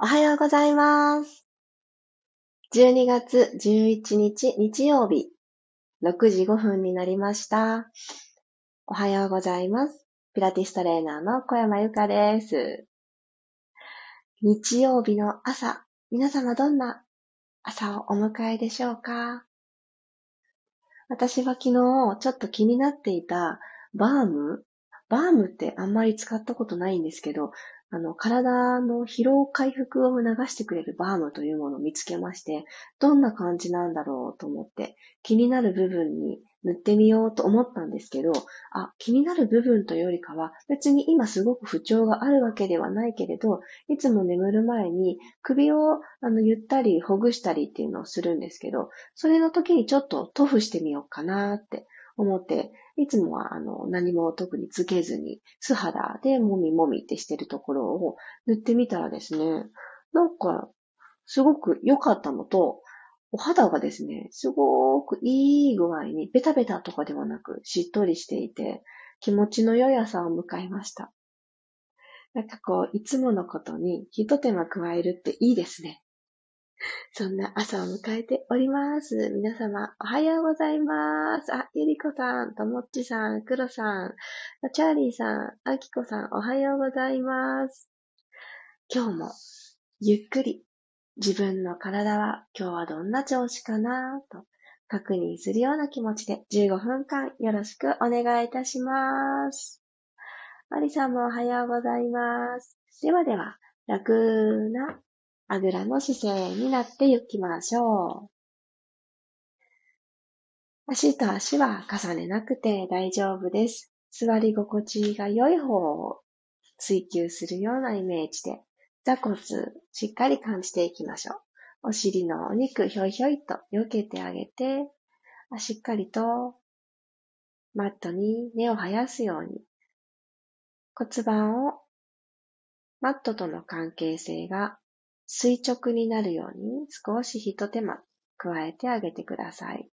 おはようございます。12月11日日曜日、6時5分になりました。おはようございます。ピラティストレーナーの小山由かです。日曜日の朝、皆様どんな朝をお迎えでしょうか？私は昨日ちょっと気になっていたバーム？バームってあんまり使ったことないんですけど、あの、体の疲労回復を促してくれるバームというものを見つけまして、どんな感じなんだろうと思って、気になる部分に塗ってみようと思ったんですけど、あ、気になる部分というよりかは、別に今すごく不調があるわけではないけれど、いつも眠る前に首をあのゆったりほぐしたりっていうのをするんですけど、それの時にちょっと塗布してみようかなって思って、いつもはあの何も特につけずに素肌でもみもみってしてるところを塗ってみたらですね、なんかすごく良かったのと、お肌がですね、すごくいい具合にベタベタとかではなくしっとりしていて気持ちの良い朝を迎えました。なんかこう、いつものことに一手間加えるっていいですね。そんな朝を迎えております。皆様、おはようございます。あ、ゆりこさん、ともっちさん、くろさん、チャーリーさん、あきこさん、おはようございます。今日も、ゆっくり、自分の体は今日はどんな調子かなと確認するような気持ちで15分間よろしくお願いいたします。ありさんもおはようございます。ではでは、楽なあぐらの姿勢になっていきましょう。足と足は重ねなくて大丈夫です。座り心地が良い方を追求するよう。なイメージで、座骨しっかり感じていきましょう。お尻のお肉ひょいひょいと避けてあげて、しっかりとマットに根を生やすよう。に骨盤をマットとの関係性が垂直になるように少し一手間加えてあげてください。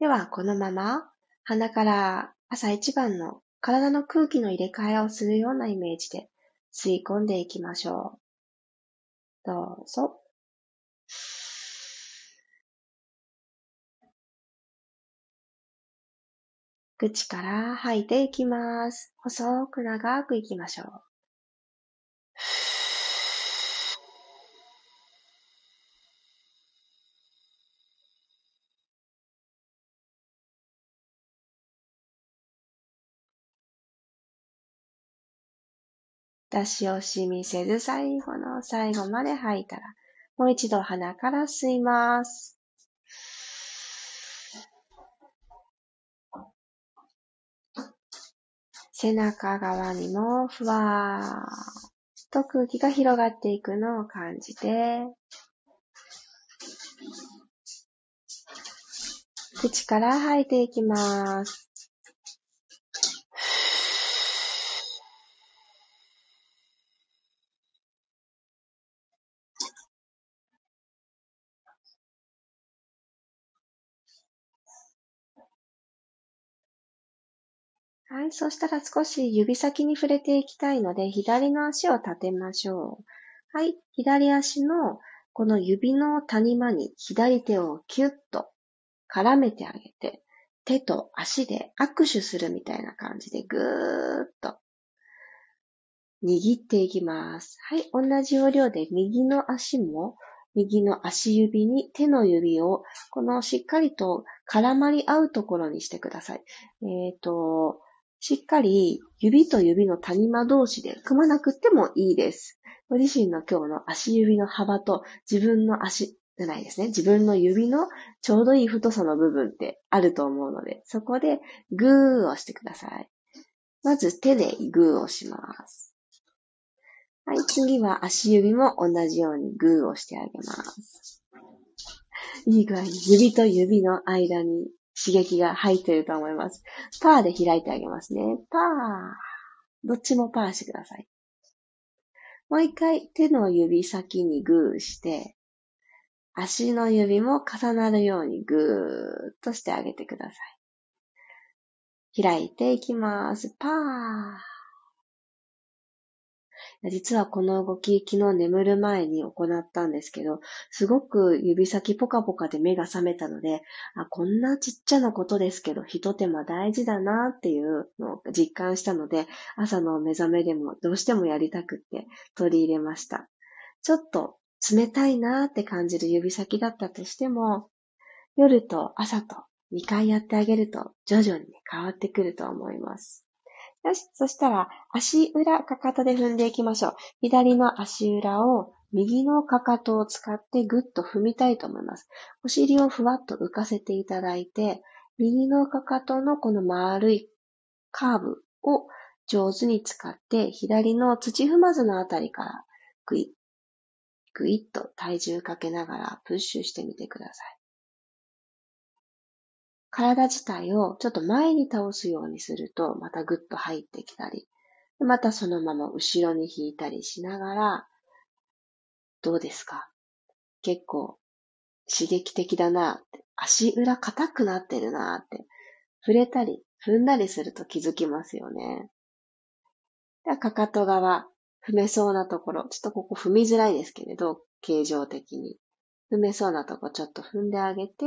では、このまま鼻から朝一番の体の空気の入れ替えをするようなイメージで吸い込んでいきましょう。どうぞ。口から吐いていきます。細く長くいきましょう。出し惜しみせず最後の最後まで吐いたら、もう一度鼻から吸います。背中側にもふわーっと空気が広がっていくのを感じて、口から吐いていきます。はい。そしたら少し指先に触れていきたいので、左の足を立てましょう。はい。左足のこの指の谷間に左手をキュッと絡めてあげて、手と足で握手するみたいな感じでぐーっと握っていきます。はい。同じ要領で右の足も右の足指に手の指をこのしっかりと絡まり合うところにしてください。えっ、と、しっかり指と指の谷間同士で組まなくてもいいです。ご自身の今日の足指の幅と自分の足じゃないですね。自分の指のちょうどいい太さの部分ってあると思うので、そこでグーをしてください。まず手でグーをします。はい、次は足指も同じようにグーをしてあげます。いい具合に指と指の間に刺激が入っていると思います。パーで開いてあげますね。パー。どっちもパーしてください。もう一回手の指先にグーして、足の指も重なるようにグーっとしてあげてください。開いていきます。パー。実はこの動き、昨日眠る前に行ったんですけど、すごく指先ポカポカで目が覚めたので、あ、こんなちっちゃなことですけど、一手間大事だなっていうのを実感したので、朝の目覚めでもどうしてもやりたくって取り入れました。ちょっと冷たいなって感じる指先だったとしても、夜と朝と2回やってあげると徐々に変わってくると思います。よし。そしたら、足裏、かかとで踏んでいきましょう。左の足裏を右のかかとを使ってぐっと踏みたいと思います。お尻をふわっと浮かせていただいて、右のかかとのこの丸いカーブを上手に使って、左の土踏まずのあたりからぐい、ぐいっと体重かけながらプッシュしてみてください。体自体をちょっと前に倒すようにすると、またぐっと入ってきたり、またそのまま後ろに引いたりしながら、どうですか？結構刺激的だなって、足裏硬くなってるなって、触れたり踏んだりすると気づきますよね。で、かかと側、踏めそうなところ、ちょっとここ踏みづらいですけれど、形状的に。踏めそうなとこちょっと踏んであげて、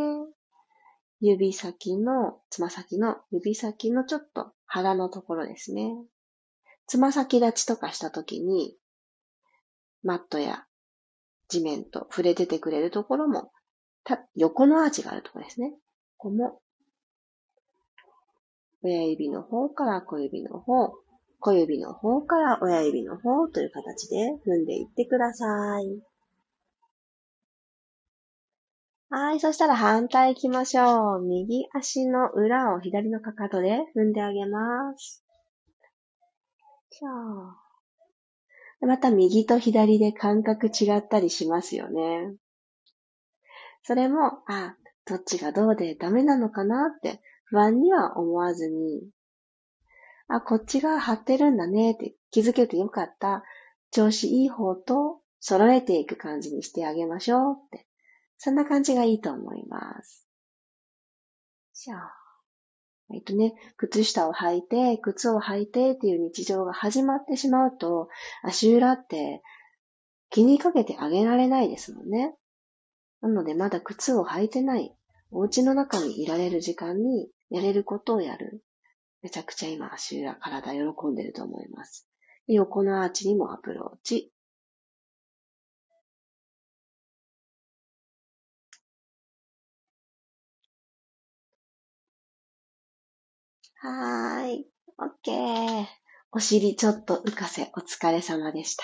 指先の、つま先の指先のちょっと腹のところですね。つま先立ちとかしたときに、マットや地面と触れててくれるところも、横のアーチがあるところですね。ここも、親指の方から小指の方、小指の方から親指の方という形で踏んでいってください。はい。そしたら反対行きましょう。右足の裏を左のかかとで踏んであげます。また右と左で感覚違ったりしますよね。それも、あ、どっちがどうでダメなのかなって不安には思わずに、あ、こっちが張ってるんだねって気づけてよかった。調子いい方と揃えていく感じにしてあげましょうってそんな感じがいいと思います。じゃあ、えっとね、靴下を履いて、靴を履いてっていう日常が始まってしまうと、足裏って気にかけてあげられないですもんね。なのでまだ靴を履いてない、お家の中にいられる時間にやれることをやる。めちゃくちゃ今足裏、体喜んでると思います。横のアーチにもアプローチ。はーい。オッケー。お尻ちょっと浮かせ、お疲れ様でした。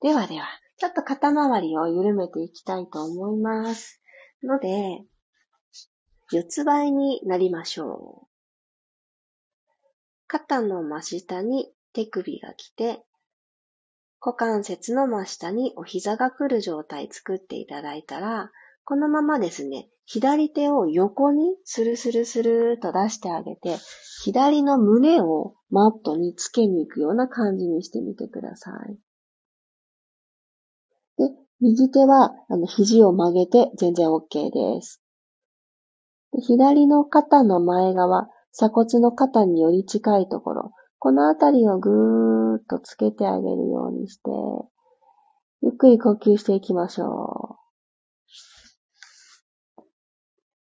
ではでは、ちょっと肩周りを緩めていきたいと思います。ので、四つ倍になりましょう。肩の真下に手首が来て、股関節の真下にお膝が来る状態作っていただいたら、このままですね、左手を横にスルスルスルーと出してあげて、左の胸をマットにつけに行くような感じにしてみてください。で、右手はあの肘を曲げて全然 OK です。で左の肩の前側、鎖骨の肩により近いところ、このあたりをぐーっとつけてあげるようにして、ゆっくり呼吸していきましょう。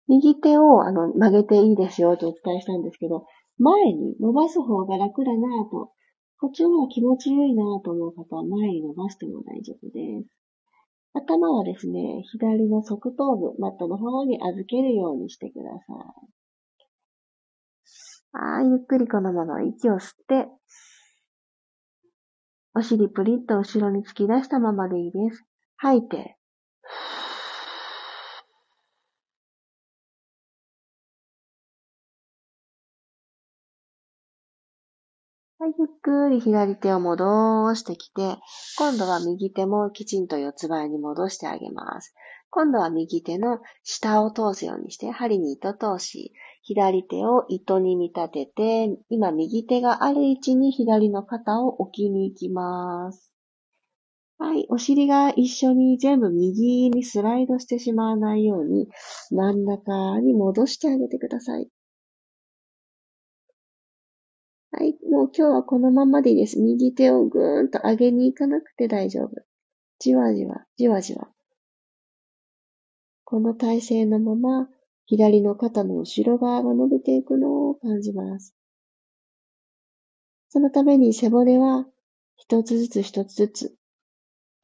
右手をあの曲げていいですよとお伝えしたんですけど、前に伸ばす方が楽だなぁと、こっちの方が気持ちよいなぁと思う方は前に伸ばしても大丈夫です。頭はですね、左の側頭部、マットの方に預けるようにしてください。はい、ゆっくりこのまま息を吸って、お尻プリッと後ろに突き出したままでいいです。吐いて、はい、ゆっくり左手を戻してきて、今度は右手もきちんと四つ倍に戻してあげます。今度は右手の下を通すようにして、針に糸通し、左手を糸に見立てて、今右手がある位置に左の肩を置きに行きます。はい、お尻が一緒に全部右にスライドしてしまわないように、真ん中に戻してあげてください。はい。もう今日はこのままでいいです。右手をぐーんと上げに行かなくて大丈夫。じわじわ、じわじわ。この体勢のまま、左の肩の後ろ側が伸びていくのを感じます。そのために背骨は一つずつ一つずつ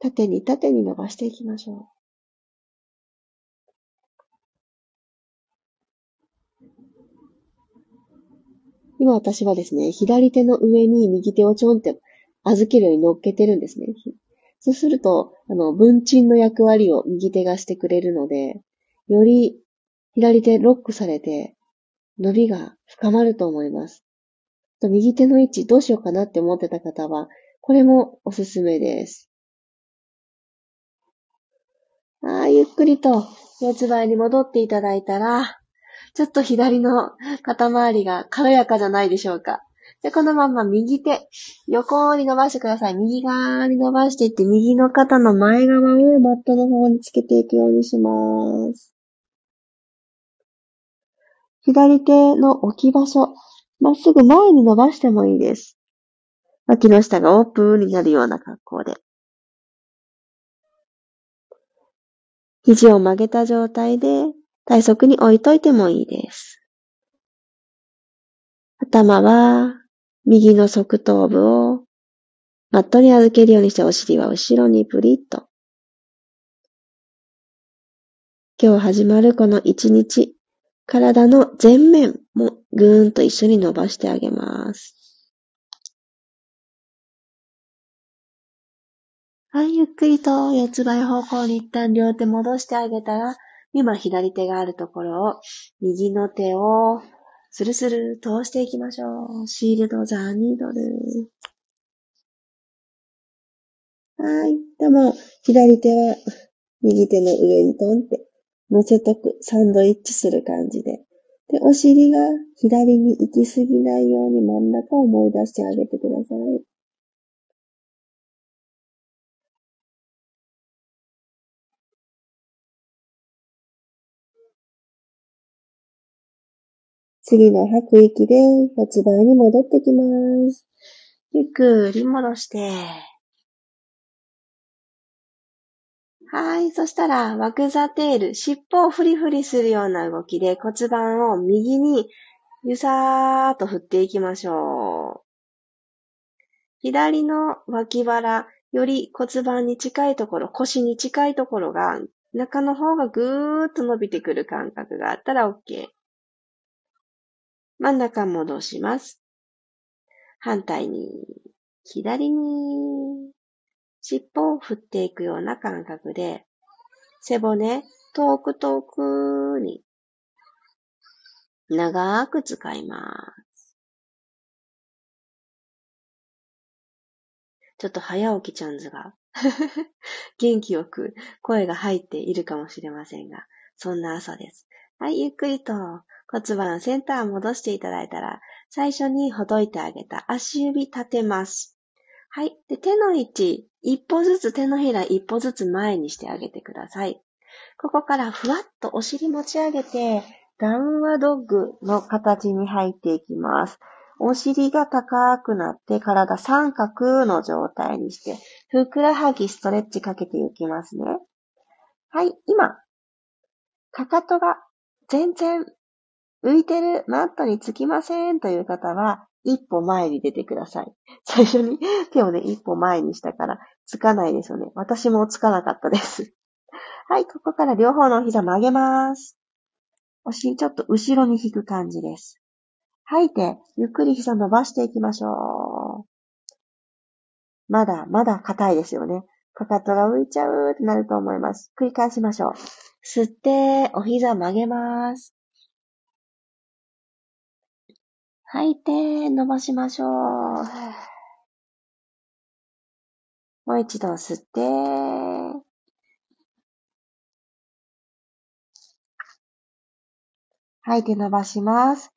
縦に縦に伸ばしていきましょう。今私はですね、左手の上に右手をちょんって預けるように乗っけてるんですね。そうすると、あの、文鎮の役割を右手がしてくれるので、より左手ロックされて、伸びが深まると思います。と右手の位置どうしようかなって思ってた方は、これもおすすめです。ああ、ゆっくりと四つ倍に戻っていただいたら、ちょっと左の肩周りが軽やかじゃないでしょうか。で、このまま右手、横に伸ばしてください。右側に伸ばしていって、右の肩の前側をマットの方につけていくようにします。左手の置き場所、まっすぐ前に伸ばしてもいいです。脇の下がオープンになるような格好で。肘を曲げた状態で体側に置いといてもいいです。頭は右の側頭部をマットに預けるようにしてお尻は後ろにプリッと。今日始まるこの一日、体の前面もぐーんと一緒に伸ばしてあげます。はい、ゆっくりと四つ倍方向に一旦両手戻してあげたら、今左手があるところを、右の手をスルスル通していきましょう。シールドザーニードル。はい。でも、左手は右手の上にトンって乗せとく、サンドイッチする感じで。で、お尻が左に行き過ぎないように真ん中を思い出してあげてください。次の吐く息で骨盤に戻ってきます。ゆっくり戻して。はい。そしたら、ワクザテール、尻尾をフリフリするような動きで骨盤を右にゆさーっと振っていきましょう。左の脇腹、より骨盤に近いところ、腰に近いところが、中の方がぐーっと伸びてくる感覚があったら OK。真ん中戻します。反対に、左に、尻尾を振っていくような感覚で、背骨、遠く遠くに、長く使います。ちょっと早起きちゃんずが 元気よく声が入っているかもしれませんが、そんな朝です。はい、ゆっくりと骨盤センター戻していただいたら、最初にほどいてあげた足指立てます。はい。で、手の位置、一歩ずつ手のひら一歩ずつ前にしてあげてください。ここからふわっとお尻持ち上げて、ダウンワドッグの形に入っていきます。お尻が高くなって体三角の状態にして、ふくらはぎストレッチかけていきますね。はい、今、かかとが全然浮いてる、マットにつきません？という方は、一歩前に出てください。最初に手をね、一歩前にしたから、つかないですよね。私もつかなかったです。はい、ここから両方の膝曲げます。お尻ちょっと後ろに引く感じです。吐いて、ゆっくり膝伸ばしていきましょう。まだ、まだ硬いですよね。かかとが浮いちゃうってなると思います。繰り返しましょう。吸って、お膝曲げます。吐いて、伸ばしましょう。もう一度吸って、吐いて伸ばします。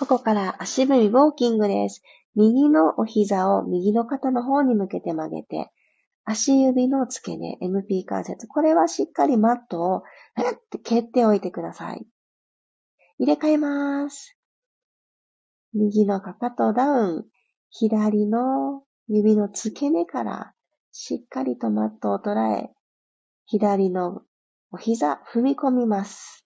ここから足踏みウォーキングです。右のお膝を右の肩の方に向けて曲げて、足指の付け根、MP 関節。これはしっかりマットを、って蹴っておいてください。入れ替えます。右のかかとダウン。左の指の付け根からしっかりとマットを捉え、左のお膝踏み込みます。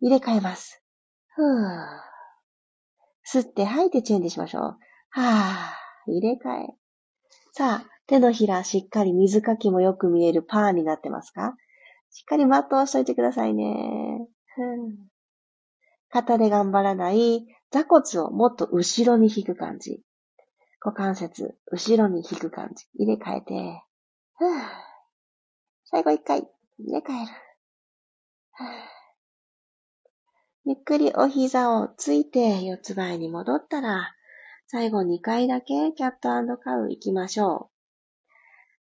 入れ替えます。ふぅ。吸って吐いてチェンジしましょう。はぁ。入れ替え。さあ、手のひらしっかり水かきもよく見えるパーになってますか？しっかりマットをしといてくださいね。肩で頑張らない座骨をもっと後ろに引く感じ。股関節、後ろに引く感じ。入れ替えて。最後一回、入れ替える。ゆっくりお膝をついて四つ倍に戻ったら、最後2回だけキャットカウ行きましょう。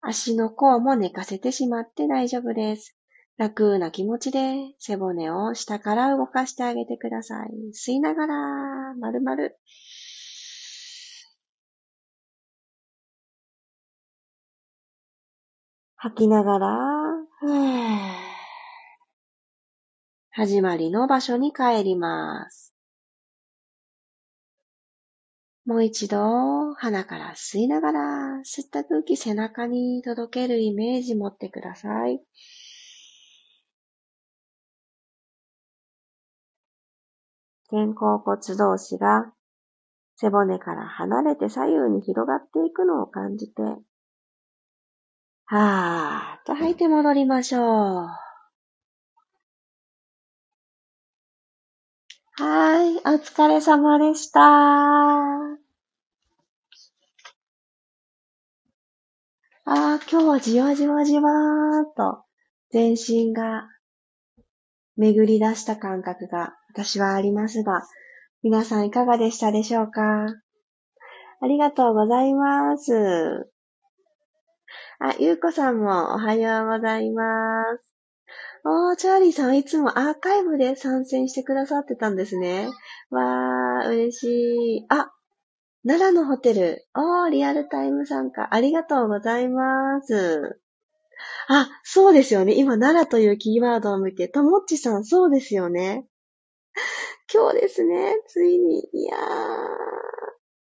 足の甲も寝かせてしまって大丈夫です。楽な気持ちで背骨を下から動かしてあげてください。吸いながら、まるまる。吐きながら、始まりの場所に帰ります。もう一度、鼻から吸いながら、吸った空気背中に届けるイメージ持ってください。肩甲骨同士が背骨から離れて左右に広がっていくのを感じて、はーっと吐いて戻りましょう。はい、お疲れ様でした。ああ、今日はじわじわじわーっと全身が巡り出した感覚が私はありますが、皆さんいかがでしたでしょうか？ありがとうございます。あ、ゆうこさんもおはようございます。おー、チャーリーさんいつもアーカイブで参戦してくださってたんですね。わー、嬉しい。あ、奈良のホテル。おー、リアルタイム参加。ありがとうございます。あ、そうですよね。今、奈良というキーワードを見て、ともっちさん、そうですよね。今日ですね、ついに。いやー。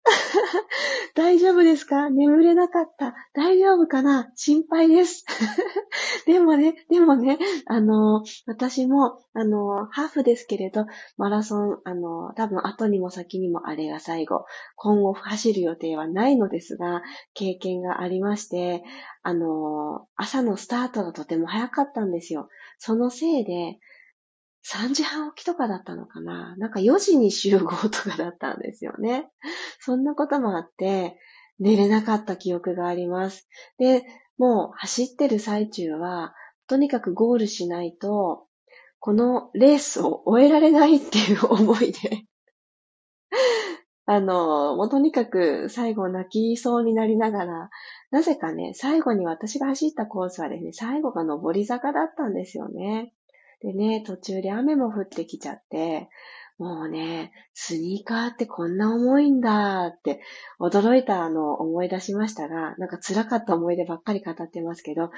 大丈夫ですか？眠れなかった。大丈夫かな？心配です。でもね、でもね、あの、私も、あの、ハーフですけれど、マラソン、あの、多分後にも先にもあれが最後、今後走る予定はないのですが、経験がありまして、あの、朝のスタートがとても早かったんですよ。そのせいで、3時半起きとかだったのかな？なんか4時に集合とかだったんですよね。そんなこともあって、寝れなかった記憶があります。で、もう走ってる最中は、とにかくゴールしないと、このレースを終えられないっていう思いであの、もうとにかく最後泣きそうになりながら、なぜかね、最後に私が走ったコースはですね、最後が上り坂だったんですよね。でね、途中で雨も降ってきちゃって、もうね、スニーカーってこんな重いんだって驚いたのを思い出しましたが、なんか辛かった思い出ばっかり語ってますけど、やっ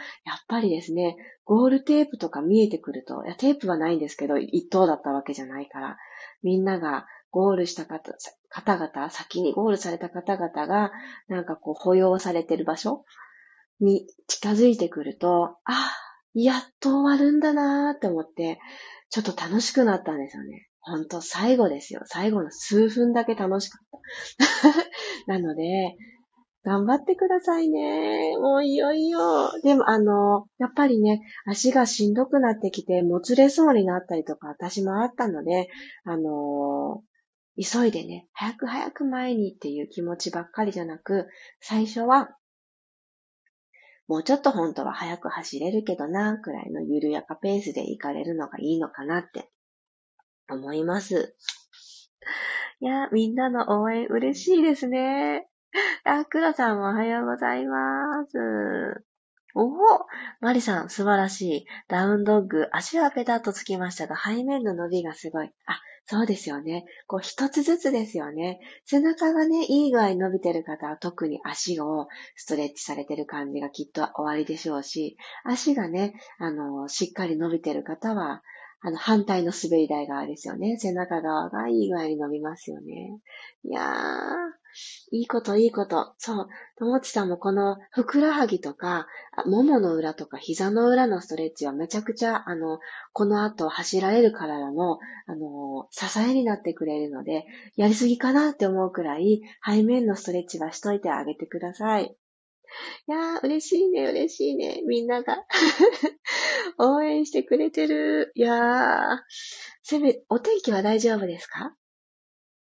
ぱりですね、ゴールテープとか見えてくると、いや、テープはないんですけど、一等だったわけじゃないから、みんながゴールした方々、先にゴールされた方々が、なんかこう、保養されてる場所に近づいてくると、ああ、やっと終わるんだなーって思って、ちょっと楽しくなったんですよね。ほんと最後ですよ。最後の数分だけ楽しかった。なので、頑張ってくださいね。もういよいよ。でもあの、やっぱりね、足がしんどくなってきて、もつれそうになったりとか、私もあったので、あの急いでね、早く早く前にっていう気持ちばっかりじゃなく、最初はもうちょっと本当は早く走れるけどな、くらいの緩やかペースで行かれるのがいいのかなって思います。いや、みんなの応援嬉しいですね。あ、くろさんもおはようございます。おおマリさん、素晴らしい。ダウンドッグ、足はペタッとつきましたが、背面の伸びがすごい。あ、そうですよね。こう一つずつですよね。背中がね、いい具合に伸びてる方は特に足をストレッチされてる感じがきっと終わりでしょうし、足がね、あの、しっかり伸びてる方は、あの、反対の滑り台側ですよね。背中側がいい具合に伸びますよね。いやー、いいこと、いいこと。そう。ともちさんもこの、ふくらはぎとか、ももの裏とか膝の裏のストレッチはめちゃくちゃ、あの、この後走られる体の、あの、支えになってくれるので、やりすぎかなって思うくらい、背面のストレッチはしといてあげてください。いやー、嬉しいね、嬉しいね。みんなが 応援してくれてる。いやー、せめ、お天気は大丈夫ですか？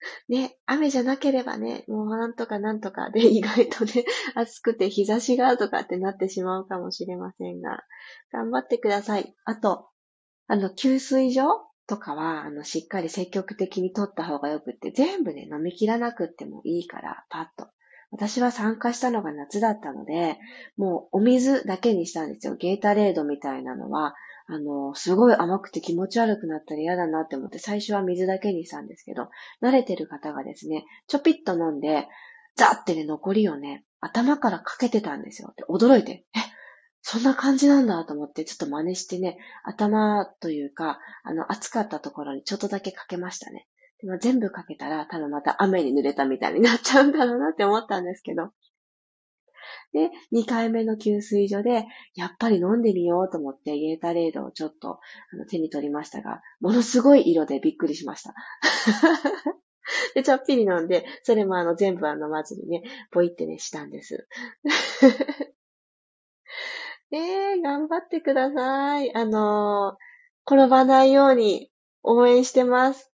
ね、雨じゃなければね、もうなんとかなんとかで 意外とね、暑くて日差しがとかってなってしまうかもしれませんが、頑張ってください。あと、あの、給水所とかは、あの、しっかり積極的に取った方がよくって、全部ね、飲み切らなくってもいいから、パッと。私は参加したのが夏だったので、もうお水だけにしたんですよ。ゲータレードみたいなのは、あの、すごい甘くて気持ち悪くなったら嫌だなって思って最初は水だけにしたんですけど、慣れてる方がですね、ちょぴっと飲んで、ザってね、残りをね、頭からかけてたんですよ。で、驚いて、え、そんな感じなんだと思って、ちょっと真似してね、頭というか、あの、暑かったところにちょっとだけかけましたね。でも全部かけたら、ただまた雨に濡れたみたいになっちゃうんだろうなって思ったんですけど、で、2回目の給水所で、やっぱり飲んでみようと思って、ゲータレードをちょっとあの手に取りましたが、ものすごい色でびっくりしました。で、ちょっぴり飲んで、それもあの全部は飲まずにね、ポイってね、したんです。えー、頑張ってください。あのー、転ばないように応援してます。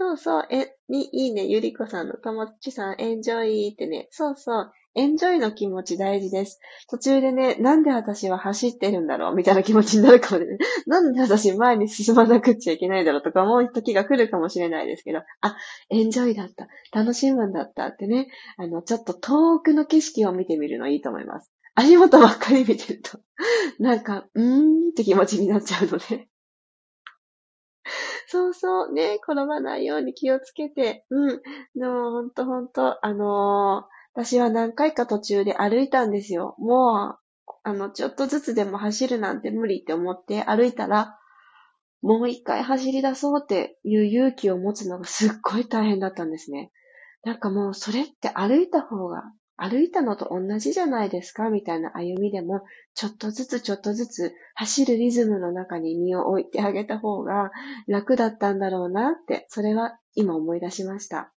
そうそう、え、に、いいね、ゆりこさんの、ともっちさん、エンジョイってね、そうそう、エンジョイの気持ち大事です。途中でね、なんで私は走ってるんだろう？みたいな気持ちになるかもね。なんで私前に進まなくちゃいけないだろうとか思う時が来るかもしれないですけど、あ、エンジョイだった。楽しむんだったってね、あの、ちょっと遠くの景色を見てみるのいいと思います。足元ばっかり見てると、なんか、うーんって気持ちになっちゃうので。そうそう、ね、転ばないように気をつけて、うん。でも、ほんとほんと、あのー、私は何回か途中で歩いたんですよ。もう、あの、ちょっとずつでも走るなんて無理って思って歩いたら、もう一回走り出そうっていう勇気を持つのがすっごい大変だったんですね。なんかもうそれって歩いた方が歩いたのと同じじゃないですかみたいな歩みでも、ちょっとずつちょっとずつ走るリズムの中に身を置いてあげた方が楽だったんだろうなって、それは今思い出しました。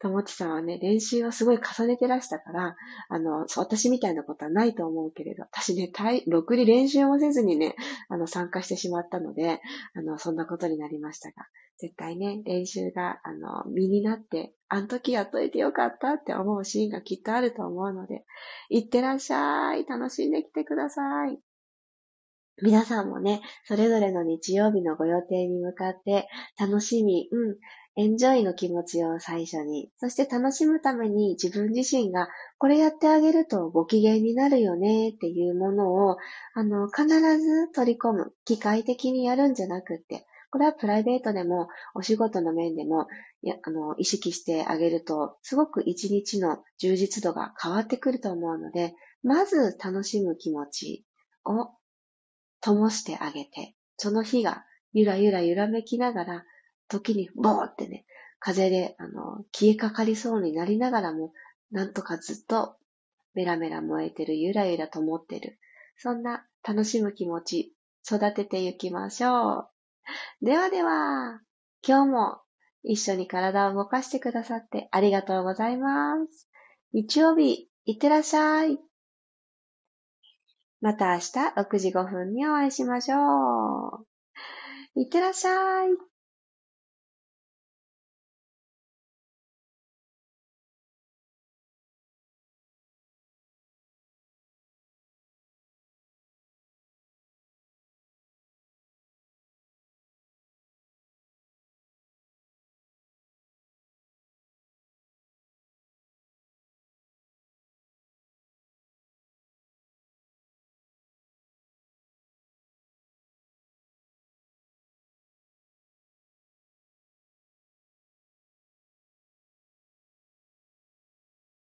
ともちさんはね、練習をすごい重ねてらしたから、あの、私みたいなことはないと思うけれど、私ね、ろくに練習もせずにね、あの、参加してしまったので、あの、そんなことになりましたが、絶対ね、練習が、あの、身になって、あの時やっといてよかったって思うシーンがきっとあると思うので、いってらっしゃい。楽しんできてください。皆さんもね、それぞれの日曜日のご予定に向かって、楽しみ、うん、エンジョイの気持ちを最初に、そして楽しむために自分自身がこれやってあげるとご機嫌になるよねっていうものを、あの、必ず取り込む。機械的にやるんじゃなくって、これはプライベートでもお仕事の面でも、あの、意識してあげると、すごく一日の充実度が変わってくると思うので、まず楽しむ気持ちを灯してあげて、その日がゆらゆら揺らめきながら時にボーってね、風で、あの、消えかかりそうになりながらも、なんとかずっとメラメラ燃えてる、ゆらゆらと思ってる。そんな楽しむ気持ち、育てていきましょう。ではでは、今日も一緒に体を動かしてくださってありがとうございます。日曜日、いってらっしゃい。また明日6時5分にお会いしましょう。いってらっしゃい。